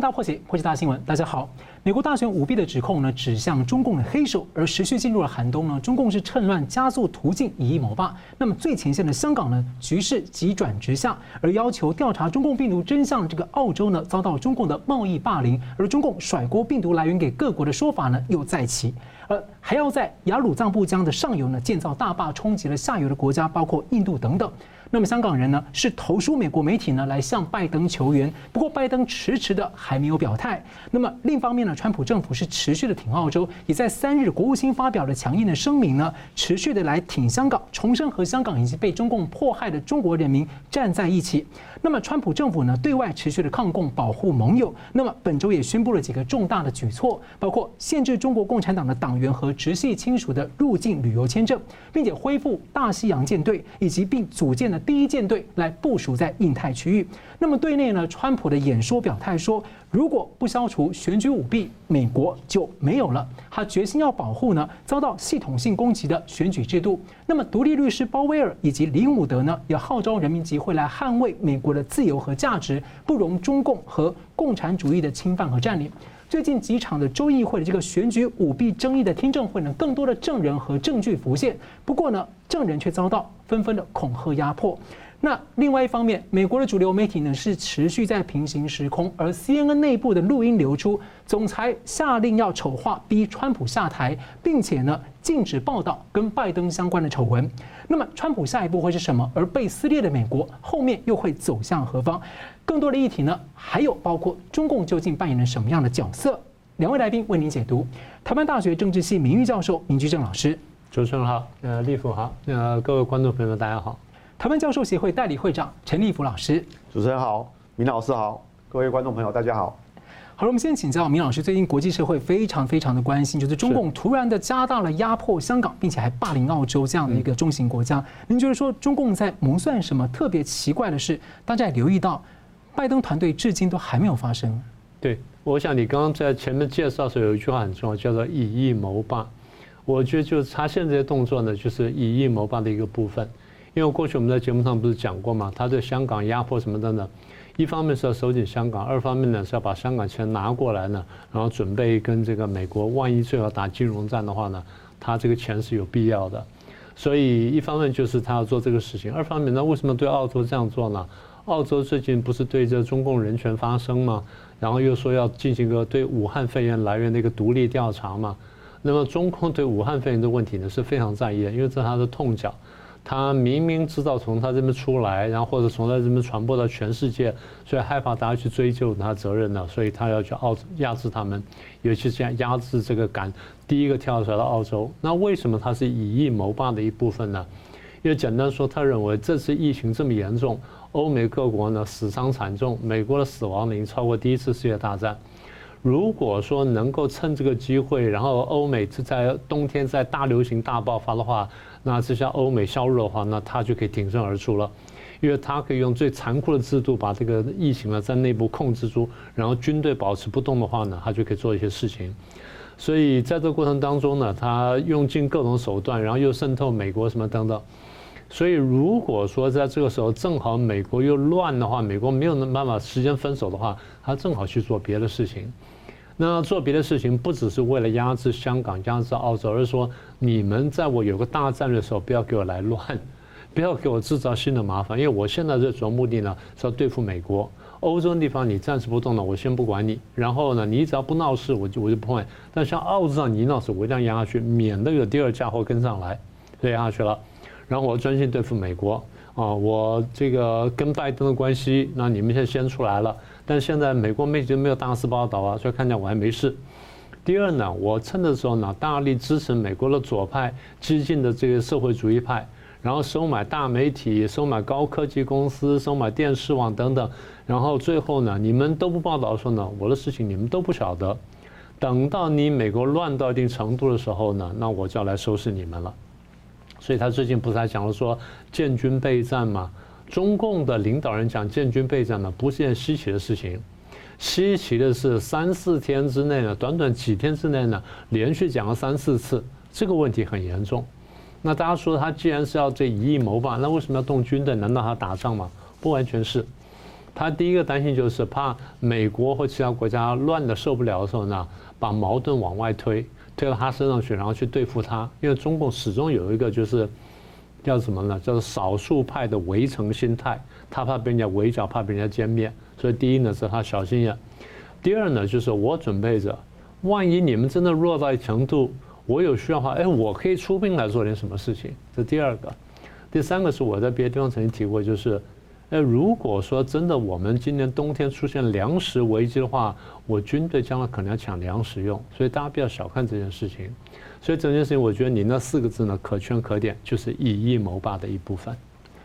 大破解，破解大新闻。大家好，美国大选舞弊的指控呢，指向中共的黑手，而持续进入了寒冬呢，中共是趁乱加速途径，以一谋霸。那么最前线的香港呢，局势急转直下，而要求调查中共病毒真相这个澳洲呢，遭到中共的贸易霸凌，而中共甩锅病毒来源给各国的说法呢，又再起。而还要在雅鲁藏布江的上游呢，建造大坝，冲击了下游的国家，包括印度等等。那么香港人呢，是投书美国媒体呢，来向拜登求援。不过拜登迟迟的还没有表态。那么另一方面呢，川普政府是持续的挺澳洲，也在三日国务卿发表了强硬的声明呢，持续的来挺香港，重申和香港以及被中共迫害的中国人民站在一起。那么川普政府呢，对外持续的抗共，保护盟友。那么本周也宣布了几个重大的举措，包括限制中国共产党的党员和直系亲属的入境旅游签证，并且恢复大西洋舰队，以及并组建了。第一舰队来部署在印太区域。那么对内呢，川普的演说表态说，如果不消除选举舞弊，美国就没有了。他决心要保护呢遭到系统性攻击的选举制度。那么独立律师鲍威尔以及李伍德呢，也号召人民集会来捍卫美国的自由和价值，不容中共和共产主义的侵犯和占领。最近几场的州议会的这个选举舞弊争议的听证会呢，更多的证人和证据浮现。不过呢，证人却遭到纷纷的恐吓压迫。那另外一方面，美国的主流媒体呢是持续在平行时空，而 CNN 内部的录音流出，总裁下令要丑化逼川普下台，并且呢禁止报道跟拜登相关的丑闻。那么川普下一步会是什么？而被撕裂的美国后面又会走向何方？更多的议题呢，还有包括中共究竟扮演了什么样的角色？两位来宾为您解读。台湾大学政治系名誉教授明居正老师，主持人好，呃，立夫好，呃，各位观众朋友们大家好。台湾教授协会代理会长陈立福老师，主持人好，明老师好，各位观众朋友大家好。好了，我们先请教明老师，最近国际社会非常非常的关心，就是中共突然的加大了压迫香港，并且还霸凌澳洲这样的一个中型国家。您觉得说中共在谋算什么特别奇怪的是？大家也留意到，拜登团队至今都还没有发生。对，我想你刚刚在前面介绍的时候有一句话很重要，叫做以夷谋霸。我觉得就是他现在这些动作呢，就是以夷谋霸的一个部分。因为过去我们在节目上不是讲过吗？他对香港压迫什么的呢？一方面是要收紧香港，二方面呢是要把香港钱拿过来呢，然后准备跟这个美国，万一最后打金融战的话呢，他这个钱是有必要的。所以一方面就是他要做这个事情，二方面呢，为什么对澳洲这样做呢？澳洲最近不是对这中共人权发声吗？然后又说要进行一个对武汉肺炎来源的一个独立调查嘛。那么中共对武汉肺炎的问题呢是非常在意的，因为这是他的痛脚。他明明知道从他这边出来，然后或者从他这边传播到全世界，所以害怕大家去追究他责任呢，所以他要去澳压制他们，尤其是压制这个敢第一个跳出来的澳洲。那为什么他是以疫谋霸的一部分呢？因为简单说，他认为这次疫情这么严重，欧美各国呢死伤惨重，美国的死亡已经超过第一次世界大战。如果说能够趁这个机会，然后欧美是在冬天在大流行大爆发的话，那这下欧美削弱的话，那他就可以挺身而出了，因为他可以用最残酷的制度把这个疫情呢在内部控制住，然后军队保持不动的话呢，他就可以做一些事情。所以在这个过程当中呢，他用尽各种手段，然后又渗透美国什么等等。所以如果说在这个时候正好美国又乱的话，美国没有那办法时间分手的话，他正好去做别的事情。那做别的事情不只是为了压制香港、压制澳洲，而是说你们在我有个大战略的时候，不要给我来乱，不要给我制造新的麻烦。因为我现在的主要目的呢是要对付美国、欧洲的地方，你暂时不动了，我先不管你。然后呢，你只要不闹事，我就我就不会。但像澳洲上你一闹事，我一定要压下去，免得有第二家伙跟上来，所以压下去了。然后我专心对付美国啊，我这个跟拜登的关系，那你们现在先出来了。但现在美国媒体没有大肆报道啊，所以看见我还没事。第二呢，我趁的时候呢，大力支持美国的左派激进的这个社会主义派，然后收买大媒体、收买高科技公司、收买电视网等等。然后最后呢，你们都不报道的时候呢，我的事情你们都不晓得。等到你美国乱到一定程度的时候呢，那我就要来收拾你们了。所以他最近不是还讲了说建军备战吗？中共的领导人讲建军备战呢，不是件稀奇的事情。稀奇的是三四天之内呢，短短几天之内呢，连续讲了三四次，这个问题很严重。那大家说他既然是要这以夷谋霸，那为什么要动军队？难道他打仗吗？不完全是。他第一个担心就是怕美国或其他国家乱的受不了的时候呢，把矛盾往外推，推到他身上去，然后去对付他。因为中共始终有一个就是叫什么呢？叫做少数派的围城心态，他怕被人家围剿，怕被人家歼灭。所以第一呢是他小心眼，第二呢就是我准备着，万一你们真的弱到程度，我有需要的话，哎，我可以出兵来做点什么事情。这第二个，第三个是我在别的地方曾经提过，就是。那如果说真的，我们今年冬天出现粮食危机的话，我军队将来可能要抢粮食用，所以大家不要小看这件事情。所以整件事情，我觉得你那四个字呢，可圈可点，就是以夷谋霸的一部分。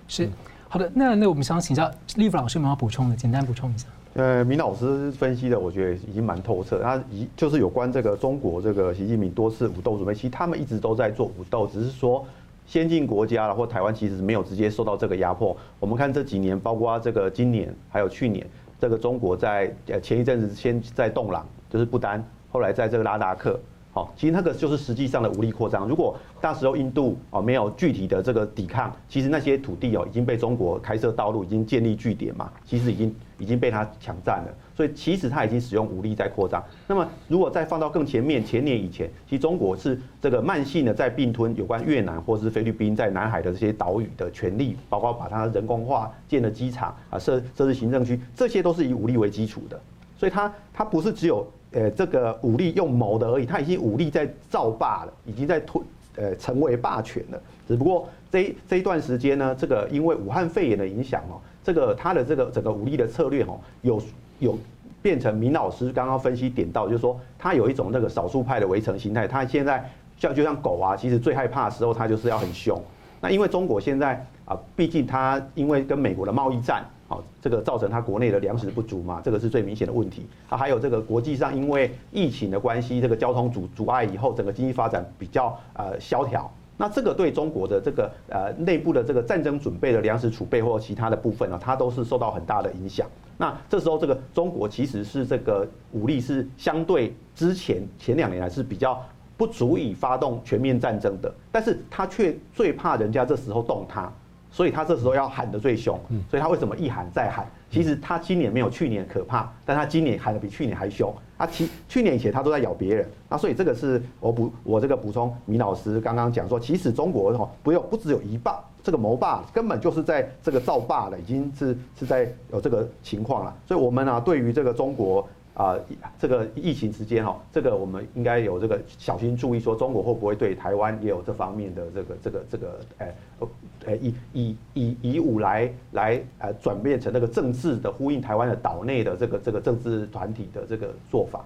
是，好的，那那我们想请教立夫老师有没有要补充的？简单补充一下。呃，明老师分析的，我觉得已经蛮透彻。他一就是有关这个中国这个习近平多次武斗准备，其实他们一直都在做武斗，只是说。先进国家了，或台湾其实是没有直接受到这个压迫。我们看这几年，包括这个今年还有去年，这个中国在呃前一阵子先在洞朗，就是不丹，后来在这个拉达克，好，其实那个就是实际上的武力扩张。如果那时候印度哦没有具体的这个抵抗，其实那些土地哦已经被中国开设道路，已经建立据点嘛，其实已经已经被他抢占了。所以其实他已经使用武力在扩张。那么如果再放到更前面，前年以前，其实中国是这个慢性的在并吞有关越南或是菲律宾在南海的这些岛屿的权利，包括把它人工化、建了机场啊、设设置行政区，这些都是以武力为基础的。所以它它不是只有呃这个武力用谋的而已，它已经武力在造霸了，已经在吞呃成为霸权了。只不过这一这一段时间呢，这个因为武汉肺炎的影响哦，这个它的这个整个武力的策略哦有。有变成明老师刚刚分析点到，就是说他有一种那个少数派的围城心态。他现在像就像狗啊，其实最害怕的时候，他就是要很凶。那因为中国现在啊，毕竟它因为跟美国的贸易战，好，这个造成它国内的粮食不足嘛，这个是最明显的问题。啊，还有这个国际上因为疫情的关系，这个交通阻阻碍以后，整个经济发展比较呃萧条。那这个对中国的这个呃内部的这个战争准备的粮食储备或者其他的部分呢，它都是受到很大的影响。那这时候这个中国其实是这个武力是相对之前前两年来是比较不足以发动全面战争的，但是他却最怕人家这时候动他。所以他这时候要喊得最凶，所以他为什么一喊再喊？其实他今年没有去年可怕，但他今年喊得比去年还凶。他其去年以前他都在咬别人，那所以这个是我补我这个补充，米老师刚刚讲说，其实中国哦不用不只有一霸，这个谋霸根本就是在这个造霸了，已经是是在有这个情况了。所以我们呢对于这个中国。啊，这个疫情之间哈，这个我们应该有这个小心注意，说中国会不会对台湾也有这方面的这个这个这个，哎，呃，以以以以武来来呃转变成那个政治的呼应台湾的岛内的这个这个政治团体的这个做法。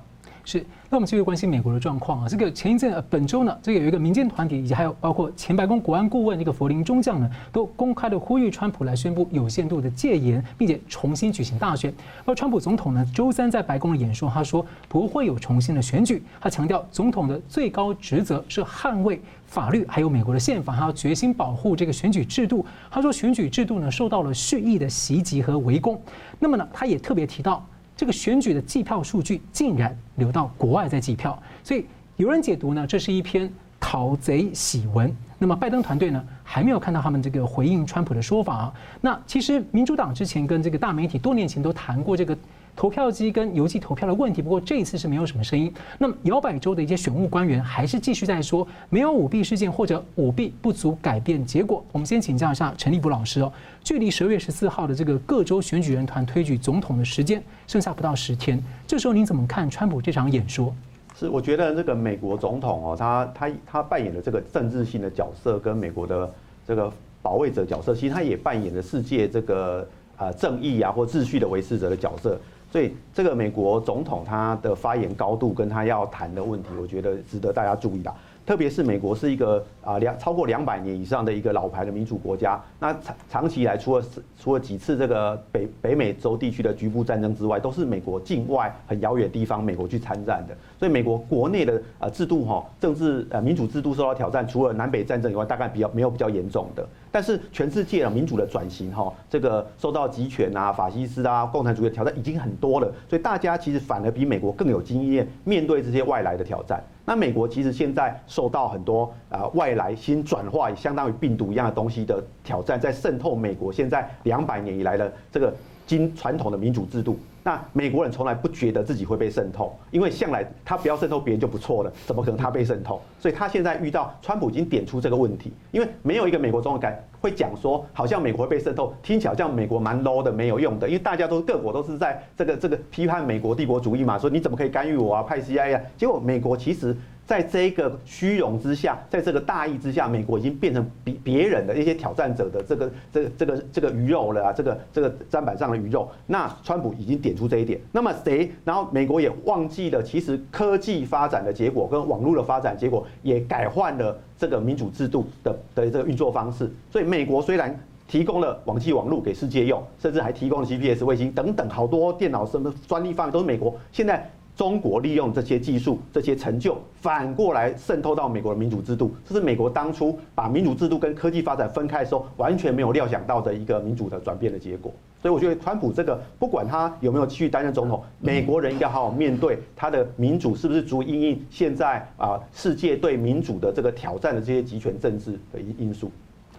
是，那我们继续关心美国的状况啊。这个前一阵，本周呢，这个有一个民间团体，以及还有包括前白宫国安顾问这个弗林中将呢，都公开的呼吁川普来宣布有限度的戒严，并且重新举行大选。而川普总统呢，周三在白宫的演说，他说不会有重新的选举。他强调，总统的最高职责是捍卫法律，还有美国的宪法，还要决心保护这个选举制度。他说，选举制度呢，受到了蓄意的袭击和围攻。那么呢，他也特别提到。这个选举的计票数据竟然流到国外在计票，所以有人解读呢，这是一篇讨贼喜文。那么拜登团队呢，还没有看到他们这个回应川普的说法啊。那其实民主党之前跟这个大媒体多年前都谈过这个。投票机跟邮寄投票的问题，不过这一次是没有什么声音。那么摇摆州的一些选务官员还是继续在说，没有舞弊事件或者舞弊不足改变结果。我们先请教一下陈立夫老师哦，距离十二月十四号的这个各州选举人团推举总统的时间剩下不到十天，这时候您怎么看川普这场演说？是，我觉得这个美国总统哦，他他他扮演的这个政治性的角色，跟美国的这个保卫者角色，其实他也扮演了世界这个呃正义啊或秩序的维持者的角色。所以，这个美国总统他的发言高度跟他要谈的问题，我觉得值得大家注意的。特别是美国是一个啊两超过两百年以上的一个老牌的民主国家，那长长期以来除了除了几次这个北北美洲地区的局部战争之外，都是美国境外很遥远地方，美国去参战的。所以美国国内的呃制度哈政治呃民主制度受到挑战，除了南北战争以外，大概比较没有比较严重的。但是全世界啊民主的转型哈，这个受到集权啊、法西斯啊、共产主义的挑战已经很多了，所以大家其实反而比美国更有经验面对这些外来的挑战。那美国其实现在受到很多啊外来新转化，相当于病毒一样的东西的挑战，在渗透美国现在两百年以来的这个经传统的民主制度。那美国人从来不觉得自己会被渗透，因为向来他不要渗透别人就不错了，怎么可能他被渗透？所以他现在遇到川普已经点出这个问题，因为没有一个美国总统敢会讲说，好像美国会被渗透，听起来好像美国蛮 low 的，没有用的，因为大家都各国都是在这个这个批判美国帝国主义嘛，说你怎么可以干预我啊，派 CIA 啊，结果美国其实。在这个虚荣之下，在这个大义之下，美国已经变成别别人的一些挑战者的这个、这个、这个、这个鱼肉了啊！这个、这个砧板上的鱼肉。那川普已经点出这一点。那么谁？然后美国也忘记了，其实科技发展的结果跟网络的发展结果也改换了这个民主制度的的这个运作方式。所以美国虽然提供了网际网络给世界用，甚至还提供了 GPS 卫星等等好多电脑什么专利方面都是美国。现在。中国利用这些技术、这些成就，反过来渗透到美国的民主制度，这是美国当初把民主制度跟科技发展分开的时候，完全没有料想到的一个民主的转变的结果。所以我觉得，川普这个不管他有没有继续担任总统，美国人应该好好面对他的民主是不是足以因应现在啊世界对民主的这个挑战的这些极权政治的因因素。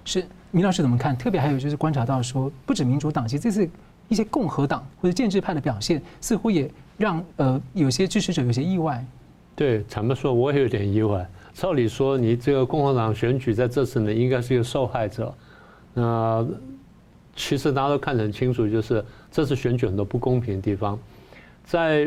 是，明老师怎么看？特别还有就是观察到说，不止民主党，其实这次一些共和党或者建制派的表现，似乎也。让呃有些支持者有些意外，对，坦白说我也有点意外。照理说，你这个共和党选举在这次呢，应该是一个受害者。那其实大家都看得很清楚，就是这次选举很多不公平的地方，在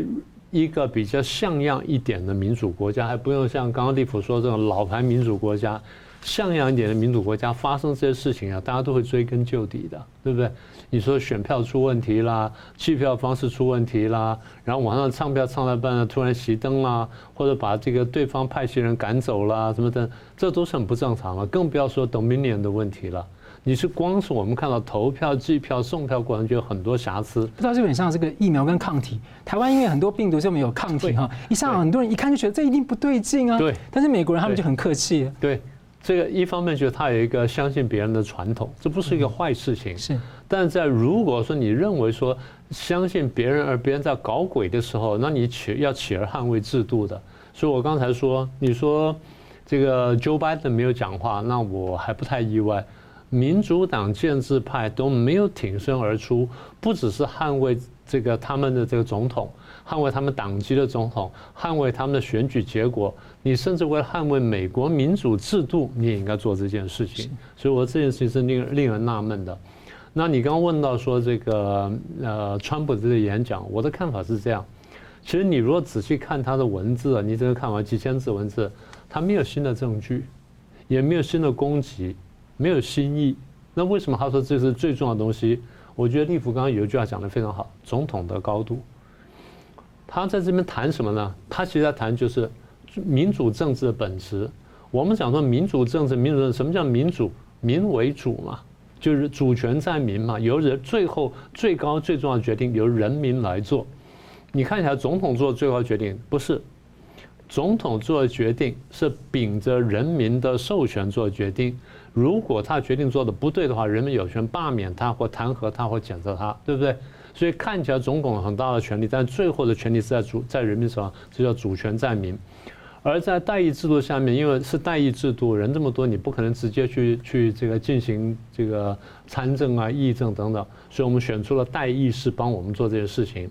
一个比较像样一点的民主国家，还不用像刚刚立甫说这种老牌民主国家。像样一点的民主国家发生这些事情啊，大家都会追根究底的，对不对？你说选票出问题啦，计票方式出问题啦，然后网上唱票唱到半呢，突然熄灯啦，或者把这个对方派系人赶走啦，什么的，这都是很不正常了。更不要说 Dominion 的问题了。你是光是我们看到投票、计票、送票过程就有很多瑕疵。不知道基本上这个疫苗跟抗体，台湾因为很多病毒就没有抗体哈，一上很多人一看就觉得这一定不对劲啊。对。但是美国人他们就很客气。对。这个一方面就是他有一个相信别人的传统，这不是一个坏事情。是，但在如果说你认为说相信别人而别人在搞鬼的时候，那你起要起而捍卫制度的。所以我刚才说，你说这个 Joe Biden 没有讲话，那我还不太意外。民主党建制派都没有挺身而出，不只是捍卫这个他们的这个总统。捍卫他们党籍的总统，捍卫他们的选举结果，你甚至为了捍卫美国民主制度，你也应该做这件事情。所以，我这件事情是令令人纳闷的。那你刚刚问到说这个呃，川普这个演讲，我的看法是这样。其实你如果仔细看他的文字，你这个看完几千字文字，他没有新的证据，也没有新的攻击，没有新意。那为什么他说这是最重要的东西？我觉得立甫刚刚有一句话讲得非常好：总统的高度。他在这边谈什么呢？他其实在谈就是民主政治的本质。我们讲说民主政治，民主政治什么叫民主？民为主嘛，就是主权在民嘛，由人最后最高最重要的决定由人民来做。你看起来总统做最高决定不是，总统做的决定是秉着人民的授权做的决定。如果他决定做的不对的话，人民有权罢免他或弹劾他或谴责他，对不对？所以看起来总统很大的权力，但最后的权力是在主在人民手上，这叫主权在民。而在代议制度下面，因为是代议制度，人这么多，你不可能直接去去这个进行这个参政啊、议政等等，所以我们选出了代议士帮我们做这些事情。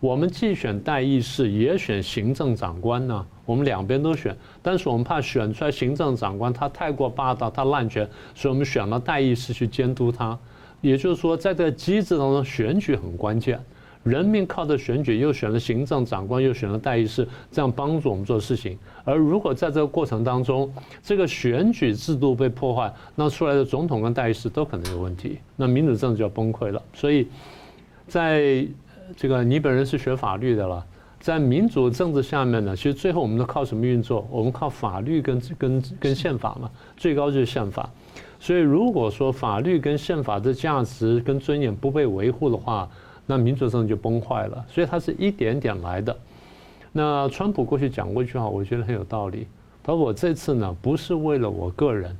我们既选代议士，也选行政长官呢，我们两边都选，但是我们怕选出来行政长官他太过霸道，他滥权，所以我们选了代议士去监督他。也就是说，在这个机制当中，选举很关键。人民靠着选举，又选了行政长官，又选了代议士，这样帮助我们做事情。而如果在这个过程当中，这个选举制度被破坏，那出来的总统跟代议士都可能有问题，那民主政治就要崩溃了。所以，在这个你本人是学法律的了，在民主政治下面呢，其实最后我们都靠什么运作？我们靠法律跟跟跟宪法嘛，最高就是宪法。所以，如果说法律跟宪法的价值跟尊严不被维护的话，那民主政治就崩坏了。所以，它是一点点来的。那川普过去讲过一句话，我觉得很有道理。他说：“我这次呢，不是为了我个人，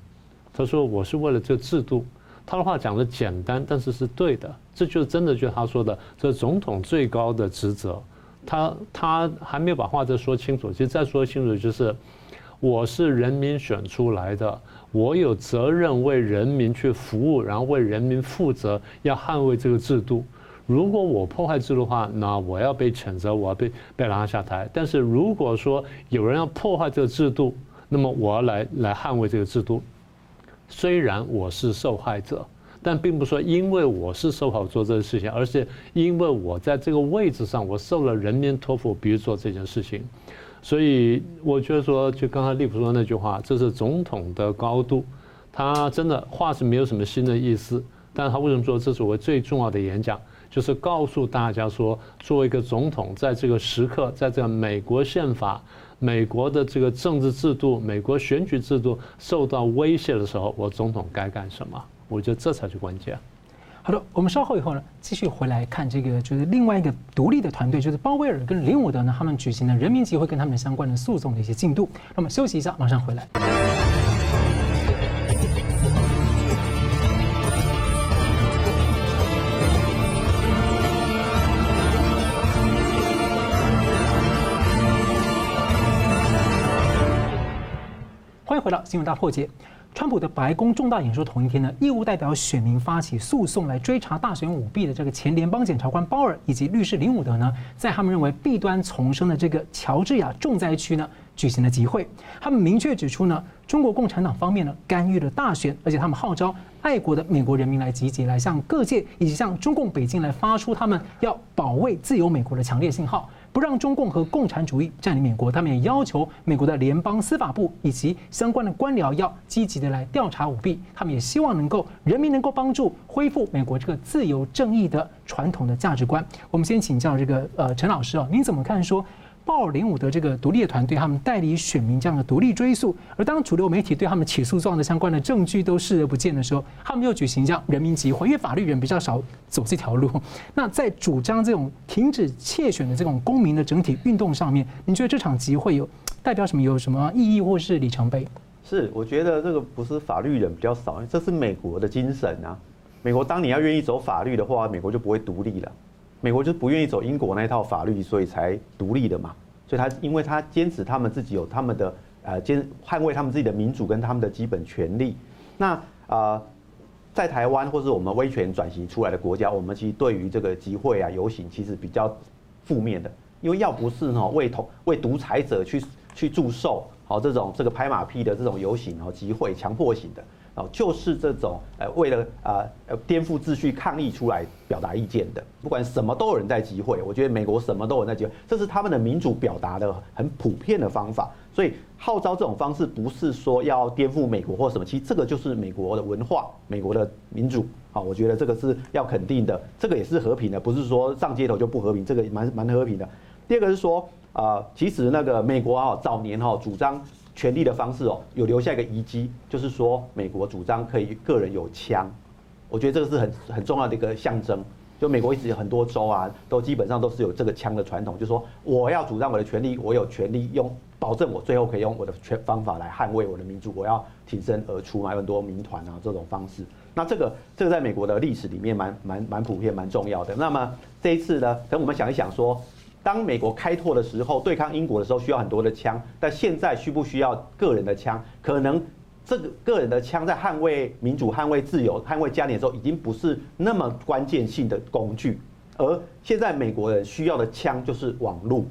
他说我是为了这个制度。”他的话讲得简单，但是是对的。这就是真的，就是他说的，这总统最高的职责。他他还没有把话再说清楚。其实再说清楚，就是我是人民选出来的。我有责任为人民去服务，然后为人民负责，要捍卫这个制度。如果我破坏制度的话，那我要被谴责，我要被被拉下台。但是如果说有人要破坏这个制度，那么我要来来捍卫这个制度。虽然我是受害者，但并不说因为我是受害做这个事情，而是因为我在这个位置上，我受了人民托付，比如做这件事情。所以我觉得说，就刚才利普说的那句话，这是总统的高度。他真的话是没有什么新的意思，但他为什么说这是我最重要的演讲？就是告诉大家说，作为一个总统，在这个时刻，在这个美国宪法、美国的这个政治制度、美国选举制度受到威胁的时候，我总统该干什么？我觉得这才是关键。好的，我们稍后以后呢，继续回来看这个，就是另外一个独立的团队，就是鲍威尔跟林伍德呢，他们举行的人民集会跟他们相关的诉讼的一些进度。那么休息一下，马上回来。回到新闻大破解。川普的白宫重大演说同一天呢，义务代表选民发起诉讼来追查大选舞弊的这个前联邦检察官鲍尔以及律师林伍德呢，在他们认为弊端丛生的这个乔治亚重灾区呢，举行了集会。他们明确指出呢，中国共产党方面呢干预了大选，而且他们号召爱国的美国人民来集结，来向各界以及向中共北京来发出他们要保卫自由美国的强烈信号。不让中共和共产主义占领美国，他们也要求美国的联邦司法部以及相关的官僚要积极的来调查舞弊。他们也希望能够人民能够帮助恢复美国这个自由正义的传统的价值观。我们先请教这个呃陈老师啊，您怎么看说？鲍尔林伍德这个独立的团队，他们代理选民这样的独立追诉，而当主流媒体对他们起诉状的相关的证据都视而不见的时候，他们又举行这样人民集会，因为法律人比较少走这条路。那在主张这种停止窃选的这种公民的整体运动上面，你觉得这场集会有代表什么？有什么意义或是里程碑？是，我觉得这个不是法律人比较少，这是美国的精神啊。美国当你要愿意走法律的话，美国就不会独立了。美国就不愿意走英国那一套法律，所以才独立的嘛。所以他因为他坚持他们自己有他们的呃坚捍卫他们自己的民主跟他们的基本权利。那啊，在台湾或是我们威权转型出来的国家，我们其实对于这个集会啊游行其实比较负面的，因为要不是呢为同为独裁者去去祝寿，好这种这个拍马屁的这种游行哦集会强迫型的。哦，就是这种呃，为了啊呃颠覆秩序抗议出来表达意见的，不管什么都有人在集会。我觉得美国什么都有人在集会，这是他们的民主表达的很普遍的方法。所以号召这种方式不是说要颠覆美国或什么，其实这个就是美国的文化，美国的民主。好，我觉得这个是要肯定的，这个也是和平的，不是说上街头就不和平，这个蛮蛮和平的。第二个是说啊，其实那个美国啊早年哈主张。权力的方式哦，有留下一个遗迹，就是说美国主张可以个人有枪，我觉得这个是很很重要的一个象征。就美国一直有很多州啊，都基本上都是有这个枪的传统，就是说我要主张我的权利，我有权利用保证我最后可以用我的权方法来捍卫我的民主，我要挺身而出，嘛很多民团啊这种方式。那这个这个在美国的历史里面蛮蛮蛮普遍蛮重要的。那么这一次呢，等我们想一想说。当美国开拓的时候，对抗英国的时候需要很多的枪，但现在需不需要个人的枪？可能这个个人的枪在捍卫民主、捍卫自由、捍卫家园的时候，已经不是那么关键性的工具。而现在美国人需要的枪就是网络，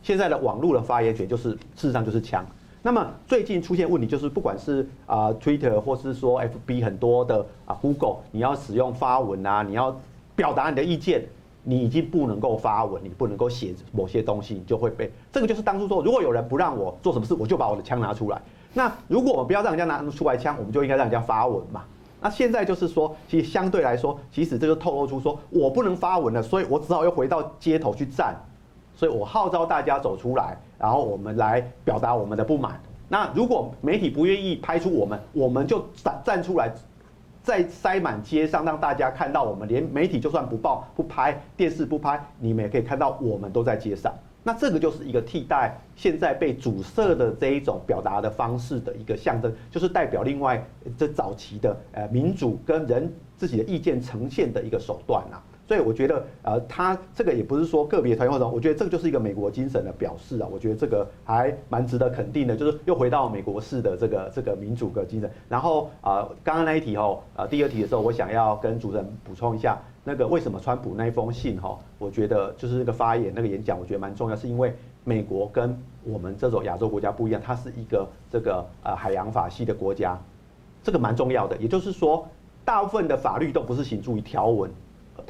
现在的网络的发言权就是事实上就是枪。那么最近出现问题就是，不管是啊 Twitter 或是说 FB 很多的啊 Google，你要使用发文啊，你要表达你的意见。你已经不能够发文，你不能够写某些东西，你就会被这个就是当初说，如果有人不让我做什么事，我就把我的枪拿出来。那如果我们不要让人家拿出来枪，我们就应该让人家发文嘛。那现在就是说，其实相对来说，其实这就透露出说我不能发文了，所以我只好又回到街头去站。所以我号召大家走出来，然后我们来表达我们的不满。那如果媒体不愿意拍出我们，我们就站站出来。在塞满街上，让大家看到我们，连媒体就算不报、不拍，电视不拍，你们也可以看到我们都在街上。那这个就是一个替代现在被阻塞的这一种表达的方式的一个象征，就是代表另外这早期的呃民主跟人自己的意见呈现的一个手段啊。所以我觉得，呃，他这个也不是说个别团体或者，我觉得这个就是一个美国精神的表示啊。我觉得这个还蛮值得肯定的，就是又回到美国式的这个这个民主的精神。然后啊，刚刚那一题哦，呃，第二题的时候，我想要跟主持人补充一下，那个为什么川普那一封信哈，我觉得就是那个发言那个演讲，我觉得蛮重要，是因为美国跟我们这种亚洲国家不一样，它是一个这个呃海洋法系的国家，这个蛮重要的。也就是说，大部分的法律都不是行注于条文，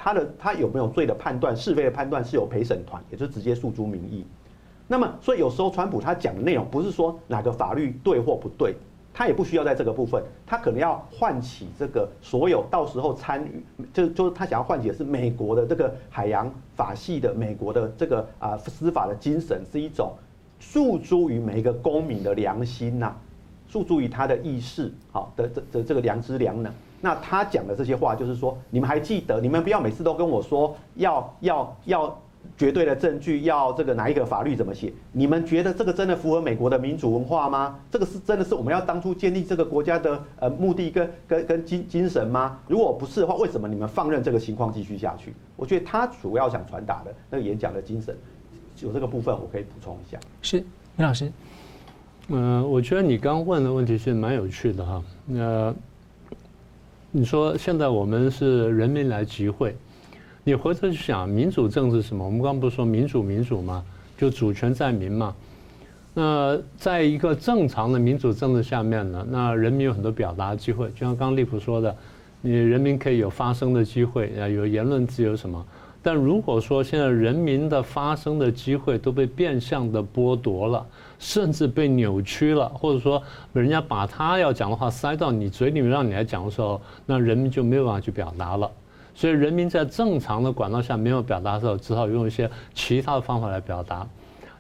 他的他有没有罪的判断、是非的判断是由陪审团，也就是直接诉诸民意。那么，所以有时候川普他讲的内容不是说哪个法律对或不对。他也不需要在这个部分，他可能要唤起这个所有到时候参与，就就是他想要唤起的是美国的这个海洋法系的美国的这个啊司法的精神，是一种诉诸于每一个公民的良心呐、诉诸于他的意识，好的这这这个良知良能。那他讲的这些话，就是说，你们还记得，你们不要每次都跟我说要要要。绝对的证据要这个哪一个法律怎么写？你们觉得这个真的符合美国的民主文化吗？这个是真的是我们要当初建立这个国家的呃目的跟跟跟精精神吗？如果不是的话，为什么你们放任这个情况继续下去？我觉得他主要想传达的那个演讲的精神，有这个部分我可以补充一下。是，林老师。嗯、呃，我觉得你刚问的问题是蛮有趣的哈。那你说现在我们是人民来集会。你回头去想，民主政治什么？我们刚刚不是说民主民主吗？就主权在民嘛。那在一个正常的民主政治下面呢，那人民有很多表达机会，就像刚刚立甫说的，你人民可以有发声的机会，啊，有言论自由什么。但如果说现在人民的发声的机会都被变相的剥夺了，甚至被扭曲了，或者说人家把他要讲的话塞到你嘴里面让你来讲的时候，那人民就没有办法去表达了。所以人民在正常的管道下没有表达的时候，只好用一些其他的方法来表达。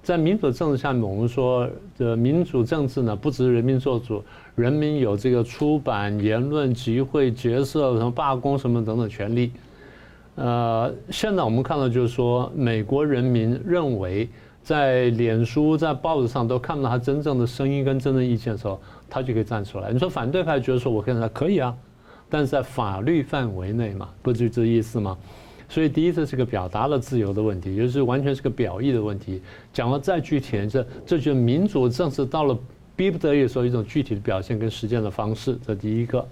在民主政治下面，我们说的民主政治呢，不只是人民做主，人民有这个出版、言论、集会、结社、什么罢工什么等等权利。呃，现在我们看到就是说，美国人民认为在脸书、在报纸上都看不到他真正的声音跟真正意见的时候，他就可以站出来。你说反对派觉得说，我跟他可以啊。但是在法律范围内嘛，不就这意思吗？所以第一次是个表达了自由的问题，就是完全是个表意的问题。讲了再具体，这这就是民主政治到了逼不得已的时候一种具体的表现跟实践的方式。这第一个。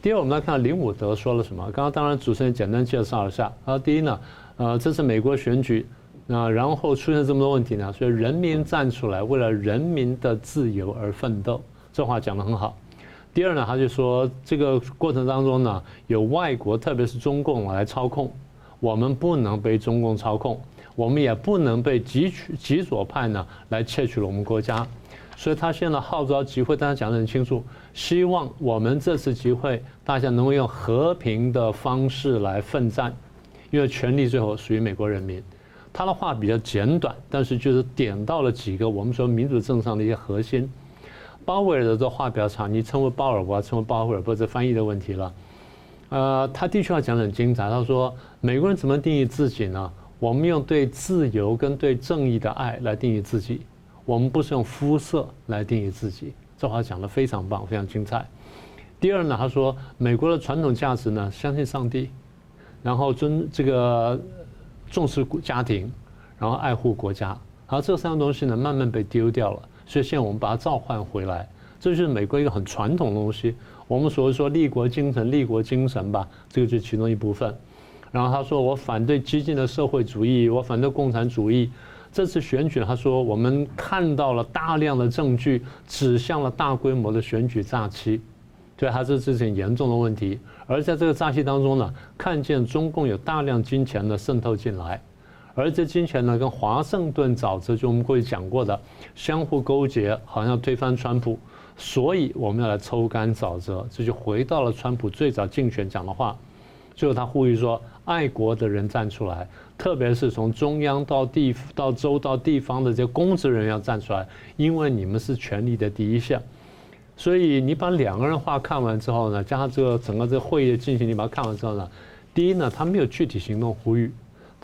第二，我们来看林武德说了什么。刚刚当然主持人简单介绍了一下。啊，第一呢，呃，这是美国选举，那然后出现这么多问题呢，所以人民站出来为了人民的自由而奋斗，这话讲得很好。第二呢，他就说这个过程当中呢，有外国，特别是中共来操控，我们不能被中共操控，我们也不能被极极左派呢来窃取了我们国家，所以他现在号召集会，大家讲得很清楚，希望我们这次集会大家能够用和平的方式来奋战，因为权力最后属于美国人民。他的话比较简短，但是就是点到了几个我们说民主政治上的一些核心。鲍威尔的这话比较长，你称为鲍尔，我要称为鲍威尔，不是翻译的问题了。呃，他的确要讲得很精彩。他说，美国人怎么定义自己呢？我们用对自由跟对正义的爱来定义自己，我们不是用肤色来定义自己。这话讲得非常棒，非常精彩。第二呢，他说，美国的传统价值呢，相信上帝，然后尊这个重视家庭，然后爱护国家，然后这三样东西呢，慢慢被丢掉了。所以现在我们把它召唤回来，这就是美国一个很传统的东西。我们所谓说立国精神、立国精神吧，这个就是其中一部分。然后他说：“我反对激进的社会主义，我反对共产主义。”这次选举，他说我们看到了大量的证据，指向了大规模的选举诈欺，对，还是这是很严重的问题。而在这个诈欺当中呢，看见中共有大量金钱的渗透进来。而这金钱呢，跟华盛顿沼泽就我们过去讲过的相互勾结，好像推翻川普，所以我们要来抽干沼泽，这就回到了川普最早竞选讲的话，最后他呼吁说，爱国的人站出来，特别是从中央到地到州到地方的这些公职人员要站出来，因为你们是权力的第一线。所以你把两个人话看完之后呢，加上这个整个这个会议的进行，你把它看完之后呢，第一呢，他没有具体行动呼吁。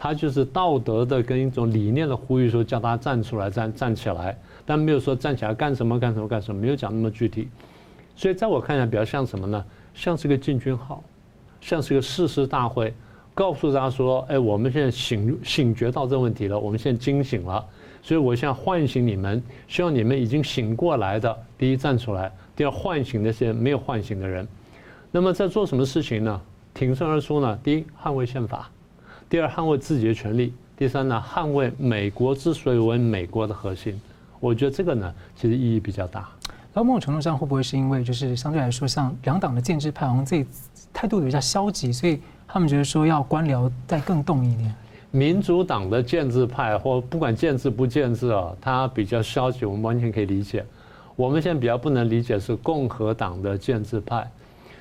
他就是道德的跟一种理念的呼吁，说叫他站出来站站起来，但没有说站起来干什么干什么干什么，没有讲那么具体。所以在我看来，比较像什么呢？像是个进军号，像是个誓师大会，告诉大家说：哎，我们现在醒醒觉到这问题了，我们现在惊醒了，所以我想唤醒你们，希望你们已经醒过来的，第一站出来，第二唤醒那些没有唤醒的人。那么在做什么事情呢？挺身而出呢？第一，捍卫宪法；第二，捍卫自己的权利；第三呢，捍卫美国之所以为美国的核心。我觉得这个呢，其实意义比较大。到某种程度上，会不会是因为就是相对来说，像两党的建制派好像这态度比较消极，所以他们觉得说要官僚再更动一点？民主党的建制派或不管建制不建制啊，他比较消极，我们完全可以理解。我们现在比较不能理解是共和党的建制派。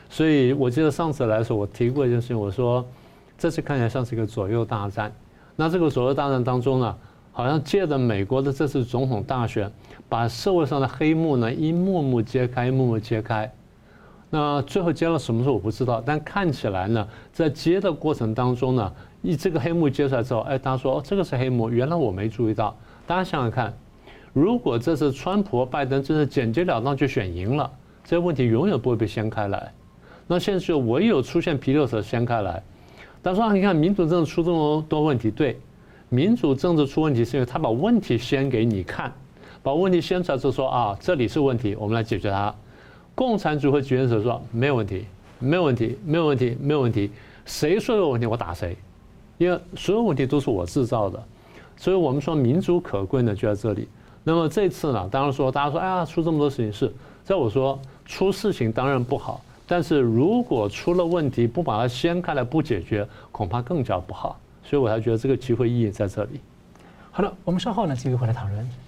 所以我记得上次来的时候，我提过一件事情，我说这次看起来像是一个左右大战。那这个左右大战当中呢，好像借着美国的这次总统大选，把社会上的黑幕呢一幕幕揭开，一幕幕揭开。那最后揭到什么时候我不知道，但看起来呢，在揭的过程当中呢，一这个黑幕揭出来之后，哎，大家说哦，这个是黑幕，原来我没注意到。大家想想看，如果这次川普拜登真是简洁了当就选赢了，这个问题永远不会被掀开来。那现在就唯有出现皮肉蛇掀开来。他说：“你看民主政治出这么多问题，对，民主政治出问题是因为他把问题先给你看，把问题先出来之后说啊，这里是问题，我们来解决它。共产主义和决策者说没有问题，没有问题，没有问题，没有问题，谁说有问题我打谁，因为所有问题都是我制造的，所以我们说民主可贵呢就在这里。那么这次呢，当然说大家说哎呀出这么多事情是，在我说出事情当然不好。”但是如果出了问题，不把它掀开来不解决，恐怕更加不好。所以我才觉得这个机会意义在这里。好了，我们稍后呢继续回来讨论。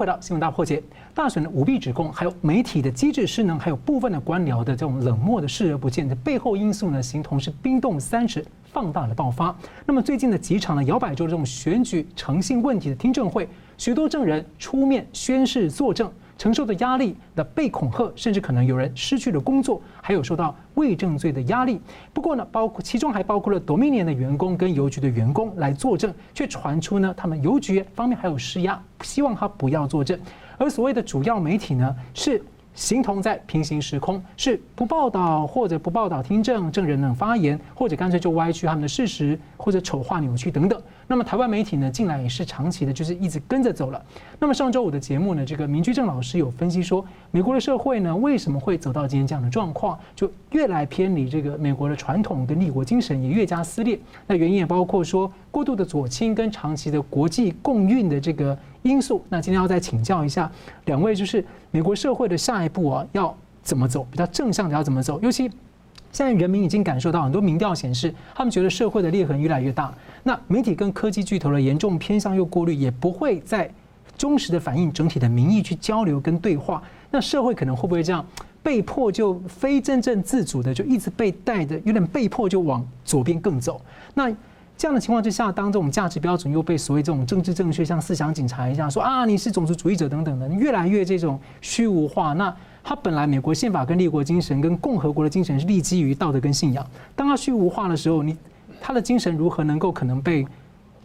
回到新闻大破解，大选的舞弊指控，还有媒体的机制失能，还有部分的官僚的这种冷漠的视而不见的背后因素呢，形同是冰冻三尺，放大了爆发。那么最近的几场呢摇摆州这种选举诚信问题的听证会，许多证人出面宣誓作证。承受的压力的被恐吓，甚至可能有人失去了工作，还有受到伪证罪的压力。不过呢，包括其中还包括了 Dominion 的员工跟邮局的员工来作证，却传出呢，他们邮局方面还有施压，希望他不要作证。而所谓的主要媒体呢，是形同在平行时空，是不报道或者不报道听证证人的发言，或者干脆就歪曲他们的事实，或者丑化扭曲等等。那么台湾媒体呢，近来也是长期的，就是一直跟着走了。那么上周五的节目呢，这个明居正老师有分析说，美国的社会呢，为什么会走到今天这样的状况，就越来偏离这个美国的传统跟立国精神，也越加撕裂。那原因也包括说过度的左倾跟长期的国际共运的这个因素。那今天要再请教一下两位，就是美国社会的下一步啊，要怎么走？比较正向的要怎么走？尤其现在人民已经感受到很多民调显示，他们觉得社会的裂痕越来越大。那媒体跟科技巨头的严重偏向又过滤，也不会再忠实的反映整体的民意去交流跟对话。那社会可能会不会这样被迫就非真正自主的就一直被带的，有点被迫就往左边更走？那这样的情况之下，当这种价值标准又被所谓这种政治正确像思想警察一样说啊，你是种族主义者等等的，越来越这种虚无化。那他本来美国宪法跟立国精神跟共和国的精神是立基于道德跟信仰，当他虚无化的时候，你。他的精神如何能够可能被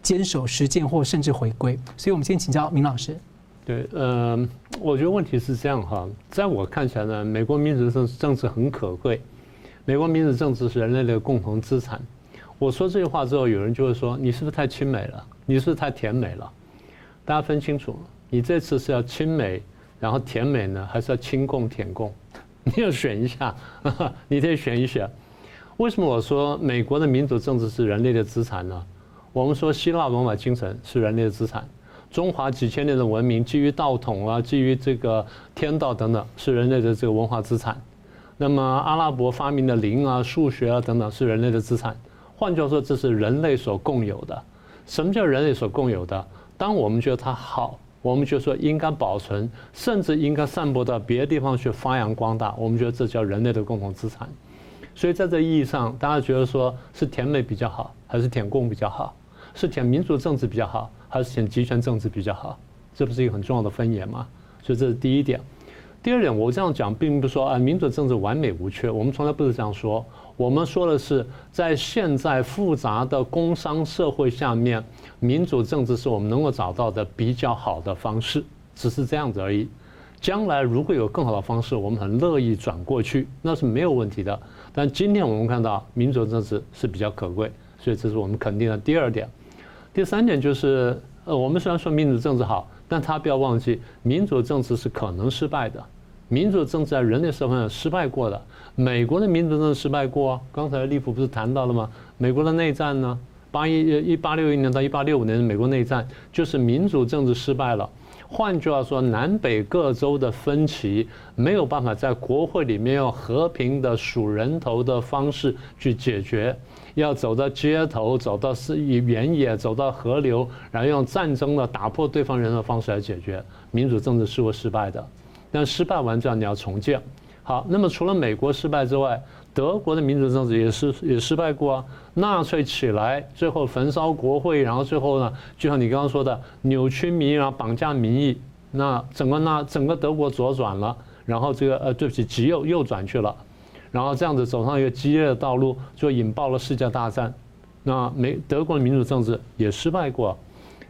坚守实践或甚至回归？所以我们先请教明老师。对，呃，我觉得问题是这样哈，在我看起来呢，美国民主政政治很可贵，美国民主政治是人类的共同资产。我说这句话之后，有人就会说：“你是不是太亲美了？你是不是太甜美了？”大家分清楚，你这次是要亲美，然后甜美呢，还是要亲共舔共？你要选一下，你得选一选。为什么我说美国的民主政治是人类的资产呢？我们说希腊罗马精神是人类的资产，中华几千年的文明基于道统啊，基于这个天道等等，是人类的这个文化资产。那么阿拉伯发明的零啊、数学啊等等，是人类的资产。换句话说，这是人类所共有的。什么叫人类所共有的？当我们觉得它好，我们就说应该保存，甚至应该散播到别的地方去发扬光大。我们觉得这叫人类的共同资产。所以在这意义上，大家觉得说是甜美比较好，还是舔共比较好？是舔民主政治比较好，还是舔集权政治比较好？这不是一个很重要的分野吗？所以这是第一点。第二点，我这样讲并不是说啊，民主政治完美无缺，我们从来不是这样说。我们说的是，在现在复杂的工商社会下面，民主政治是我们能够找到的比较好的方式，只是这样子而已。将来如果有更好的方式，我们很乐意转过去，那是没有问题的。但今天我们看到民主政治是比较可贵，所以这是我们肯定的第二点。第三点就是，呃，我们虽然说民主政治好，但他不要忘记，民主政治是可能失败的。民主政治在人类社会上失败过的，美国的民主政治失败过啊。刚才立夫不是谈到了吗？美国的内战呢？八一一八六一年到一八六五年的美国内战，就是民主政治失败了。换句话说，南北各州的分歧没有办法在国会里面用和平的数人头的方式去解决，要走到街头，走到是原野，走到河流，然后用战争的打破对方人的方式来解决。民主政治是会失败的，但失败完之后你要重建。好，那么除了美国失败之外，德国的民主政治也是也失败过啊，纳粹起来，最后焚烧国会，然后最后呢，就像你刚刚说的，扭曲民意，然后绑架民意，那整个那整个德国左转了，然后这个呃，对不起，极右右转去了，然后这样子走上一个激烈的道路，就引爆了世界大战，那美德国的民主政治也失败过。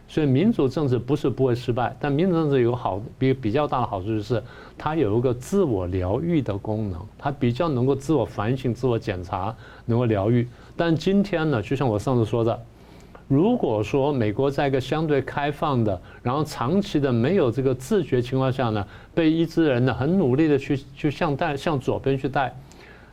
所以民主政治不是不会失败，但民主政治有好比比较大的好处就是它有一个自我疗愈的功能，它比较能够自我反省、自我检查，能够疗愈。但今天呢，就像我上次说的，如果说美国在一个相对开放的，然后长期的没有这个自觉情况下呢，被一支人呢很努力的去去向带向左边去带。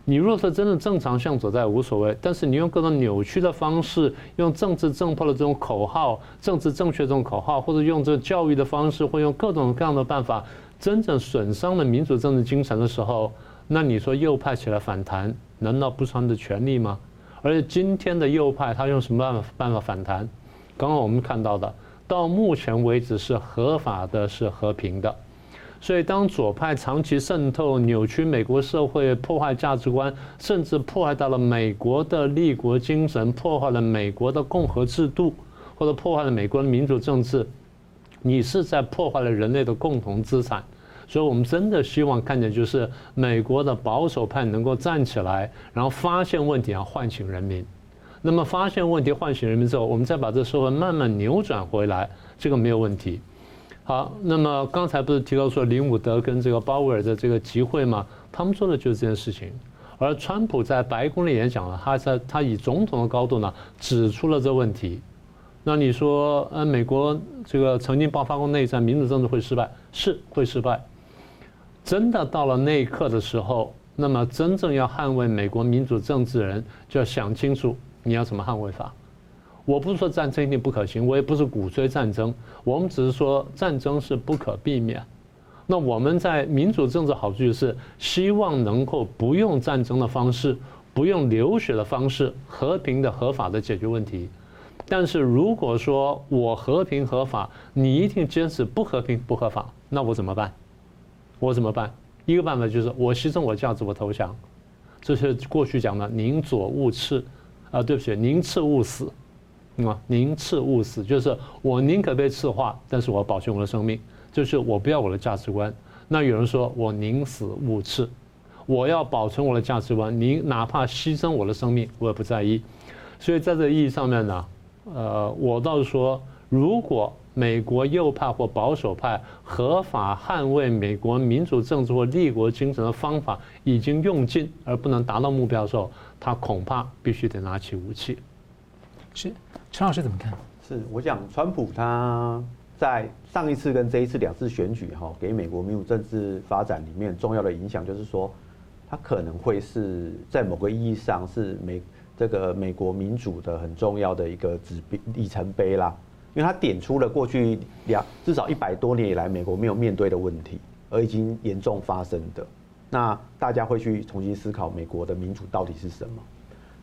你若是真的正常向左在无所谓，但是你用各种扭曲的方式，用政治正确的这种口号、政治正确这种口号，或者用这教育的方式，或用各种各样的办法，真正损伤了民主政治精神的时候，那你说右派起来反弹，难道不是他们的权利吗？而且今天的右派他用什么办法办法反弹？刚刚我们看到的，到目前为止是合法的，是和平的。所以，当左派长期渗透、扭曲美国社会、破坏价值观，甚至破坏到了美国的立国精神，破坏了美国的共和制度，或者破坏了美国的民主政治，你是在破坏了人类的共同资产。所以我们真的希望看见，就是美国的保守派能够站起来，然后发现问题，然后唤醒人民。那么发现问题、唤醒人民之后，我们再把这社会慢慢扭转回来，这个没有问题。好，那么刚才不是提到说林伍德跟这个鲍威尔的这个集会嘛？他们说的就是这件事情。而川普在白宫里演讲了，他在他以总统的高度呢指出了这问题。那你说，呃，美国这个曾经爆发过内战，民主政治会失败，是会失败。真的到了那一刻的时候，那么真正要捍卫美国民主政治的人就要想清楚，你要怎么捍卫法。我不是说战争一定不可行，我也不是鼓吹战争，我们只是说战争是不可避免。那我们在民主政治好处就是希望能够不用战争的方式，不用流血的方式，和平的、合法的解决问题。但是如果说我和平合法，你一定坚持不和平不合法，那我怎么办？我怎么办？一个办法就是我牺牲我价值，我投降。这是过去讲的宁左勿赤啊，对不起，宁赤勿死。啊，宁赤勿死，就是我宁可被赤化，但是我保全我的生命，就是我不要我的价值观。那有人说我宁死勿赤，我要保存我的价值观，你哪怕牺牲我的生命，我也不在意。所以在这个意义上面呢，呃，我倒是说，如果美国右派或保守派合法捍卫美国民主政治或立国精神的方法已经用尽而不能达到目标的时候，他恐怕必须得拿起武器。是。陈老师怎么看？是我想，川普他在上一次跟这一次两次选举哈，给美国民主政治发展里面重要的影响，就是说，他可能会是在某个意义上是美这个美国民主的很重要的一个指标里程碑啦，因为他点出了过去两至少一百多年以来美国没有面对的问题，而已经严重发生的，那大家会去重新思考美国的民主到底是什么？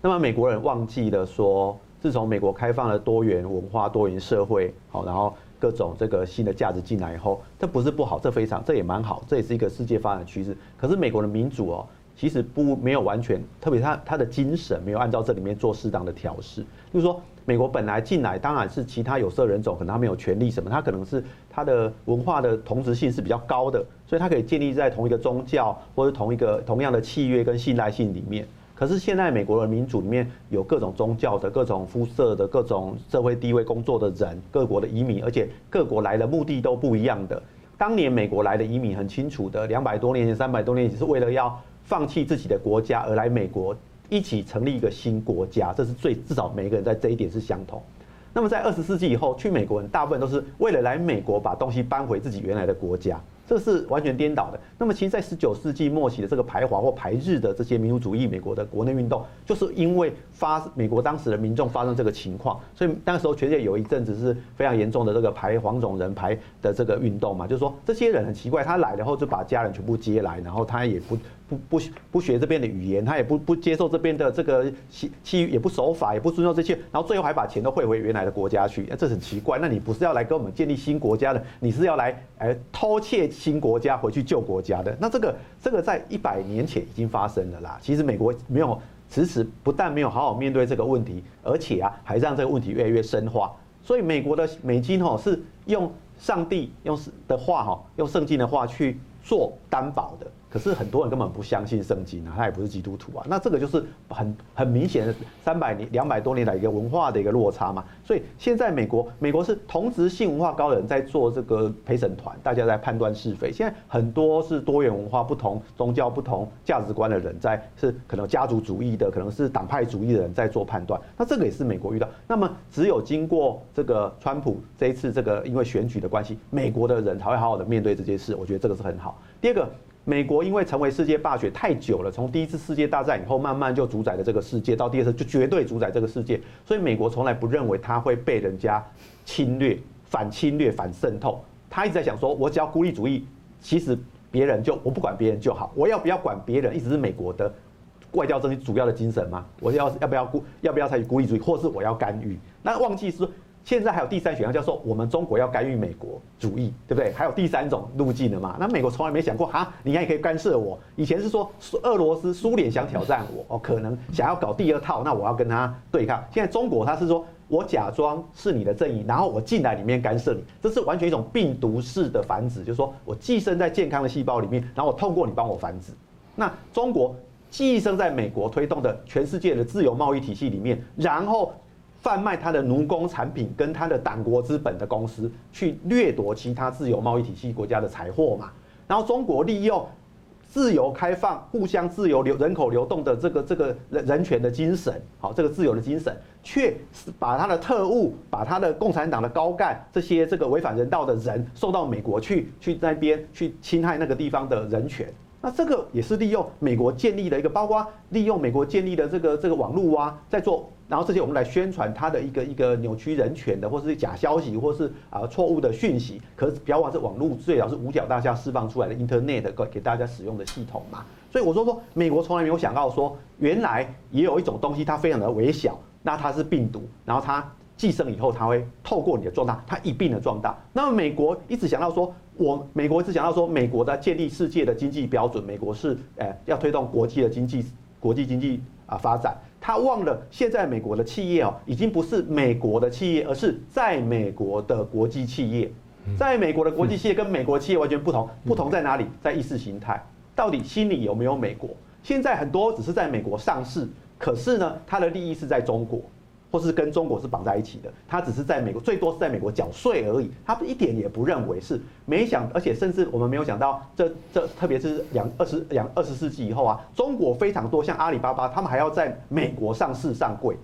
那么美国人忘记了说。自从美国开放了多元文化、多元社会，好，然后各种这个新的价值进来以后，这不是不好，这非常，这也蛮好，这也是一个世界发展趋势。可是美国的民主哦，其实不没有完全，特别他他的精神没有按照这里面做适当的调试。就是说，美国本来进来当然是其他有色人种，可能他没有权利什么，他可能是他的文化的同质性是比较高的，所以他可以建立在同一个宗教或者同一个同样的契约跟信赖性里面。可是现在美国的民主里面有各种宗教的、各种肤色的、各种社会地位、工作的人，各国的移民，而且各国来的目的都不一样的。当年美国来的移民很清楚的，两百多年前、三百多年前是为了要放弃自己的国家而来美国一起成立一个新国家，这是最至少每个人在这一点是相同。那么在二十世纪以后，去美国人大部分都是为了来美国把东西搬回自己原来的国家。这是完全颠倒的。那么，其实，在十九世纪末期的这个排华或排日的这些民族主义，美国的国内运动，就是因为发美国当时的民众发生这个情况，所以那时候全世界有一阵子是非常严重的这个排黄种人排的这个运动嘛，就是说这些人很奇怪，他来然后就把家人全部接来，然后他也不。不不不学这边的语言，他也不不接受这边的这个契契，也不守法，也不尊重这些，然后最后还把钱都汇回原来的国家去，这很奇怪。那你不是要来跟我们建立新国家的，你是要来呃偷窃新国家回去旧国家的？那这个这个在一百年前已经发生了啦。其实美国没有迟迟不但没有好好面对这个问题，而且啊还让这个问题越来越深化。所以美国的美金哦是用上帝用的话哈，用圣经的话去做担保的。可是很多人根本不相信圣经啊，他也不是基督徒啊，那这个就是很很明显的三百年、两百多年来一个文化的一个落差嘛。所以现在美国，美国是同质性文化高人在做这个陪审团，大家在判断是非。现在很多是多元文化、不同宗教、不同价值观的人在，是可能家族主义的，可能是党派主义的人在做判断。那这个也是美国遇到。那么只有经过这个川普这一次这个因为选举的关系，美国的人才会好好的面对这件事。我觉得这个是很好。第二个。美国因为成为世界霸权太久了，从第一次世界大战以后，慢慢就主宰了这个世界，到第二次就绝对主宰这个世界。所以美国从来不认为它会被人家侵略、反侵略、反渗透。他一直在想说，我只要孤立主义，其实别人就我不管别人就好。我要不要管别人，一直是美国的外交政策主要的精神吗？我要要不要孤要不要采取孤立主义，或是我要干预？那忘记说。现在还有第三选项，叫做我们中国要干预美国主义，对不对？还有第三种路径的嘛？那美国从来没想过哈，你看也可以干涉我。以前是说俄罗斯、苏联想挑战我，哦，可能想要搞第二套，那我要跟他对抗。现在中国他是说我假装是你的阵营，然后我进来里面干涉你，这是完全一种病毒式的繁殖，就是说我寄生在健康的细胞里面，然后我透过你帮我繁殖。那中国寄生在美国推动的全世界的自由贸易体系里面，然后。贩卖他的奴工产品跟他的党国资本的公司去掠夺其他自由贸易体系国家的财货嘛，然后中国利用自由开放、互相自由流人口流动的这个这个人人权的精神，好，这个自由的精神，却把他的特务、把他的共产党的高干这些这个违反人道的人送到美国去，去那边去侵害那个地方的人权。那这个也是利用美国建立的一个，包括利用美国建立的这个这个网络啊，在做。然后这些我们来宣传它的一个一个扭曲人权的，或是假消息，或是啊错误的讯息。可是不要忘，这网络最早是五角大厦释放出来的 Internet 给给大家使用的系统嘛。所以我说说，美国从来没有想到说，原来也有一种东西，它非常的微小，那它是病毒，然后它寄生以后，它会透过你的壮大，它一并的壮大。那么美国一直想到说，我美国一直想到说，美国在建立世界的经济标准，美国是呃要推动国际的经济，国际经济啊发展。他忘了，现在美国的企业哦，已经不是美国的企业，而是在美国的国际企业。在美国的国际企业跟美国企业完全不同，不同在哪里？在意识形态，到底心里有没有美国？现在很多只是在美国上市，可是呢，它的利益是在中国。或是跟中国是绑在一起的，他只是在美国，最多是在美国缴税而已，他一点也不认为是没想，而且甚至我们没有想到这，这特别是两二十两二十世纪以后啊，中国非常多，像阿里巴巴，他们还要在美国上市上柜，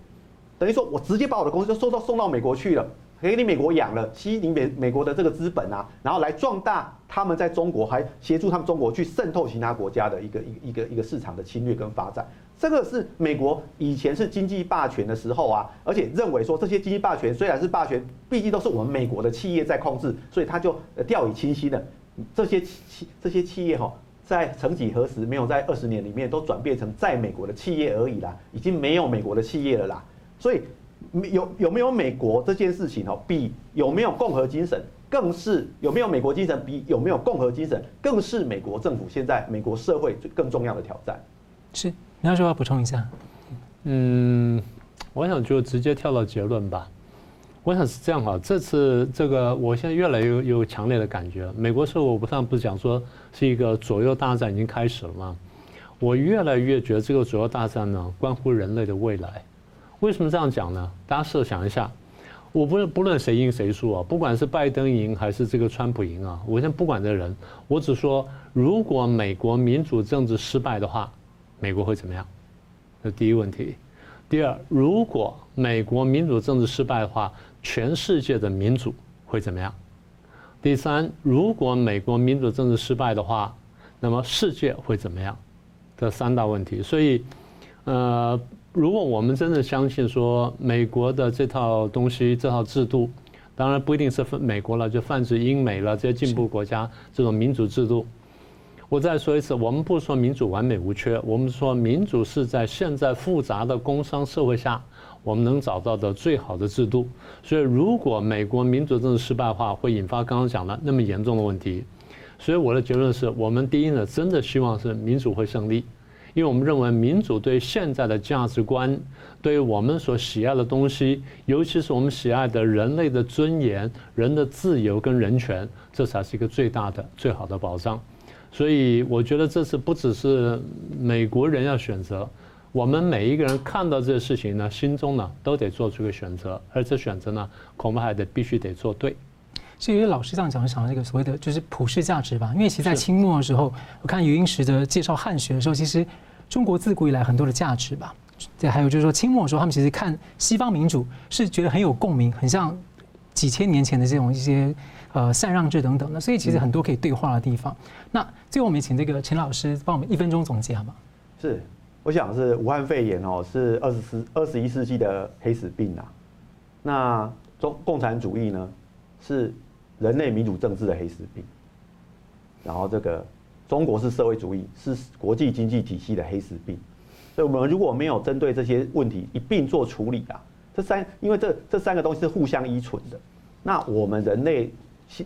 等于说我直接把我的公司就送到送到美国去了，给你美国养了，吸引美美国的这个资本啊，然后来壮大他们在中国，还协助他们中国去渗透其他国家的一个一一个一个市场的侵略跟发展。这个是美国以前是经济霸权的时候啊，而且认为说这些经济霸权虽然是霸权，毕竟都是我们美国的企业在控制，所以他就掉以轻心了。这些企这些企业哈，在曾几何时没有在二十年里面都转变成在美国的企业而已啦，已经没有美国的企业了啦。所以有有没有美国这件事情哦，比有没有共和精神，更是有没有美国精神，比有没有共和精神，更是美国政府现在美国社会最更重要的挑战。是。你要说要补充一下，嗯，我想就直接跳到结论吧。我想是这样哈，这次这个我现在越来越有强烈的感觉。美国社会我不上不是讲说是一个左右大战已经开始了吗？我越来越觉得这个左右大战呢关乎人类的未来。为什么这样讲呢？大家设想一下，我不不论谁赢谁输啊，不管是拜登赢还是这个川普赢啊，我先不管这人，我只说，如果美国民主政治失败的话，美国会怎么样？这第一问题。第二，如果美国民主政治失败的话，全世界的民主会怎么样？第三，如果美国民主政治失败的话，那么世界会怎么样？这三大问题。所以，呃。如果我们真的相信说美国的这套东西、这套制度，当然不一定是美国了，就泛指英美了这些进步国家这种民主制度。我再说一次，我们不说民主完美无缺，我们说民主是在现在复杂的工商社会下，我们能找到的最好的制度。所以，如果美国民主政治失败的话，会引发刚刚讲的那么严重的问题。所以，我的结论是我们第一呢，真的希望是民主会胜利。因为我们认为民主对现在的价值观，对我们所喜爱的东西，尤其是我们喜爱的人类的尊严、人的自由跟人权，这才是一个最大的、最好的保障。所以我觉得这次不只是美国人要选择，我们每一个人看到这个事情呢，心中呢都得做出一个选择，而这选择呢，恐怕还得必须得做对。所以老师这样讲，想到这个所谓的就是普世价值吧。因为其实在清末的时候，我看余英时的介绍汉学的时候，其实。中国自古以来很多的价值吧，对，还有就是说清末的时候，他们其实看西方民主是觉得很有共鸣，很像几千年前的这种一些呃禅让制等等的，所以其实很多可以对话的地方。嗯、那最后我们请这个陈老师帮我们一分钟总结好吗？是，我想是武汉肺炎哦，是二十世二十一世纪的黑死病啊。那中共产主义呢，是人类民主政治的黑死病。然后这个。中国是社会主义是国际经济体系的黑死病，所以我们如果没有针对这些问题一并做处理啊，这三因为这这三个东西是互相依存的，那我们人类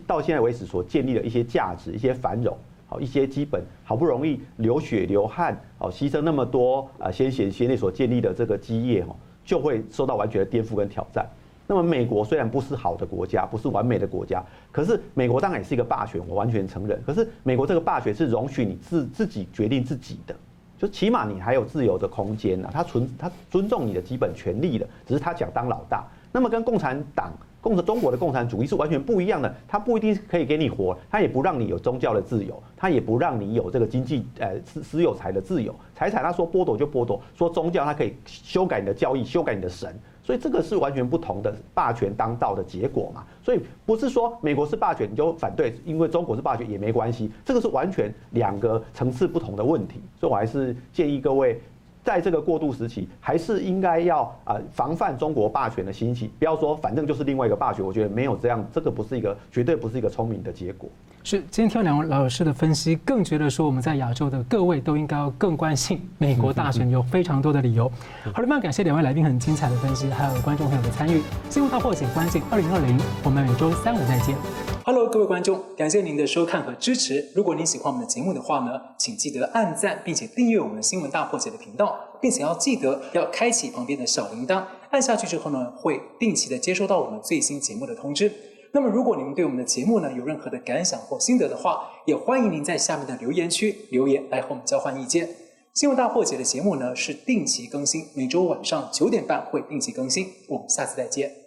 到现在为止所建立的一些价值、一些繁荣、好一些基本好不容易流血流汗、好牺牲那么多啊先贤先烈所建立的这个基业哦，就会受到完全的颠覆跟挑战。那么美国虽然不是好的国家，不是完美的国家，可是美国当然也是一个霸权，我完全承认。可是美国这个霸权是容许你自自己决定自己的，就起码你还有自由的空间呐。他存他尊重你的基本权利的，只是他想当老大。那么跟共产党、共产中国的共产主义是完全不一样的。他不一定可以给你活，他也不让你有宗教的自由，他也不让你有这个经济呃私私有财的自由。财产他说剥夺就剥夺，说宗教他可以修改你的教义，修改你的神。所以这个是完全不同的霸权当道的结果嘛，所以不是说美国是霸权你就反对，因为中国是霸权也没关系，这个是完全两个层次不同的问题，所以我还是建议各位，在这个过渡时期，还是应该要啊防范中国霸权的兴起，不要说反正就是另外一个霸权，我觉得没有这样，这个不是一个绝对不是一个聪明的结果。是，今天听两位老师的分析，更觉得说我们在亚洲的各位都应该要更关心美国大选，有非常多的理由。好的，非常感谢两位来宾很精彩的分析，还有观众朋友的参与。新闻大破解关键二零二零，我们每周三五再见。Hello，各位观众，感谢您的收看和支持。如果您喜欢我们的节目的话呢，请记得按赞并且订阅我们新闻大破解的频道，并且要记得要开启旁边的小铃铛，按下去之后呢，会定期的接收到我们最新节目的通知。那么，如果您对我们的节目呢有任何的感想或心得的话，也欢迎您在下面的留言区留言来和我们交换意见。新闻大破解的节目呢是定期更新，每周晚上九点半会定期更新。我们下次再见。